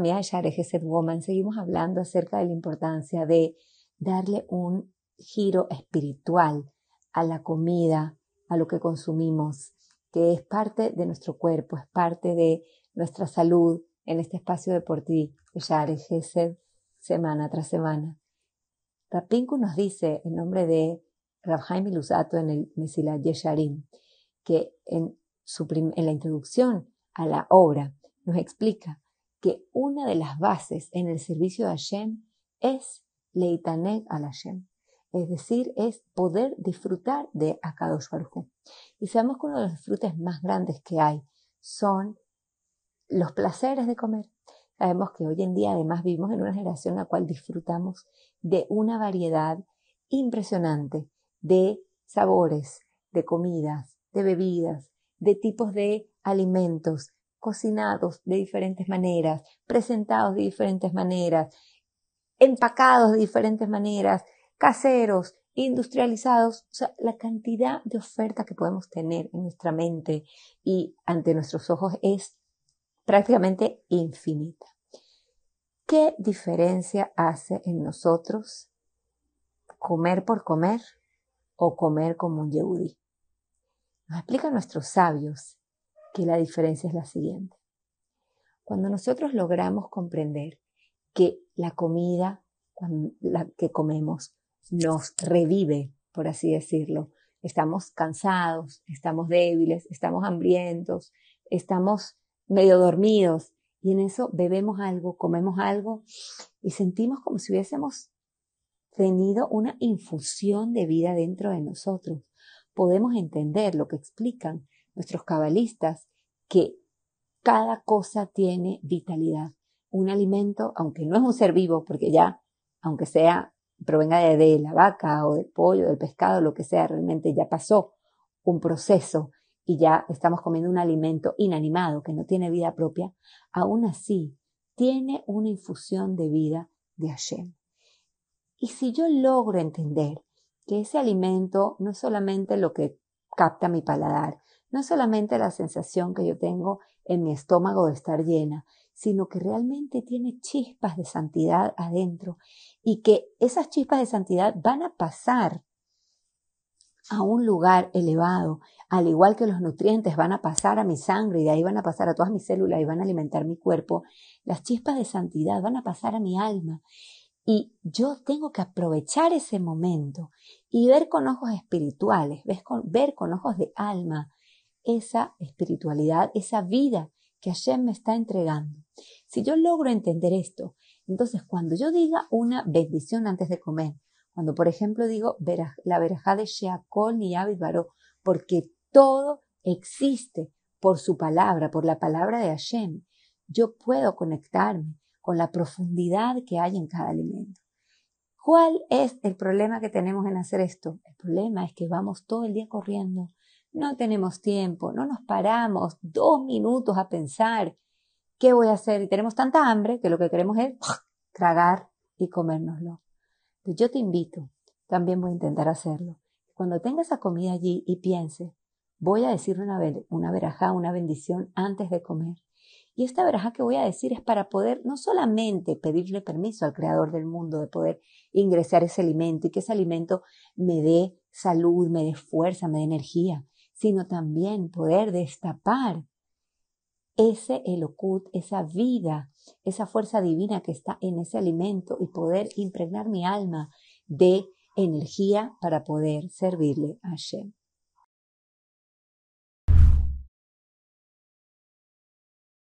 amigas de Woman, seguimos hablando acerca de la importancia de darle un giro espiritual a la comida, a lo que consumimos, que es parte de nuestro cuerpo, es parte de nuestra salud en este espacio de por ti, Share Gesed, semana tras semana. Rapinku nos dice, en nombre de Rabhaim Lusato en el Mesilat Yesharim, que en la introducción a la obra nos explica que una de las bases en el servicio de Hashem es Leitaneg al Hashem, es decir, es poder disfrutar de Akadosh Baruj Y sabemos que uno de los disfrutes más grandes que hay son los placeres de comer. Sabemos que hoy en día además vivimos en una generación en la cual disfrutamos de una variedad impresionante de sabores, de comidas, de bebidas, de tipos de alimentos, cocinados de diferentes maneras, presentados de diferentes maneras, empacados de diferentes maneras, caseros, industrializados, o sea, la cantidad de oferta que podemos tener en nuestra mente y ante nuestros ojos es prácticamente infinita. ¿Qué diferencia hace en nosotros comer por comer o comer como un yehudi? Nos explican nuestros sabios que la diferencia es la siguiente. Cuando nosotros logramos comprender que la comida la que comemos nos revive, por así decirlo, estamos cansados, estamos débiles, estamos hambrientos, estamos medio dormidos y en eso bebemos algo, comemos algo y sentimos como si hubiésemos tenido una infusión de vida dentro de nosotros. Podemos entender lo que explican nuestros cabalistas, que cada cosa tiene vitalidad. Un alimento, aunque no es un ser vivo, porque ya, aunque sea, provenga de, la vaca o del pollo, del pescado, lo que sea, realmente ya pasó un proceso y ya estamos comiendo un alimento inanimado que no tiene vida propia, aún así tiene una infusión de vida de Hashem. Y si yo logro entender que ese alimento no es solamente lo que capta mi paladar, no solamente la sensación que yo tengo en mi estómago de estar llena, sino que realmente tiene chispas de santidad adentro y que esas chispas de santidad van a pasar a un lugar elevado, al igual que los nutrientes van a pasar a mi sangre y de ahí van a pasar a todas mis células y van a alimentar mi cuerpo, las chispas de santidad van a pasar a mi alma. Y yo tengo que aprovechar ese momento y ver con ojos espirituales, ver con ojos de alma, esa espiritualidad, esa vida que Hashem me está entregando. Si yo logro entender esto, entonces cuando yo diga una bendición antes de comer, cuando por ejemplo digo la verajá de Sheakol ni Baró, porque todo existe por su palabra, por la palabra de Hashem, yo puedo conectarme con la profundidad que hay en cada alimento. ¿Cuál es el problema que tenemos en hacer esto? El problema es que vamos todo el día corriendo, no tenemos tiempo, no nos paramos dos minutos a pensar qué voy a hacer y tenemos tanta hambre que lo que queremos es tragar y comérnoslo. yo te invito, también voy a intentar hacerlo. Cuando tenga esa comida allí y piense, voy a decir una, una una bendición antes de comer. Y esta verajá que voy a decir es para poder no solamente pedirle permiso al creador del mundo de poder ingresar ese alimento y que ese alimento me dé salud, me dé fuerza, me dé energía, sino también poder destapar ese elocut, esa vida, esa fuerza divina que está en ese alimento y poder impregnar mi alma de energía para poder servirle a Hashem.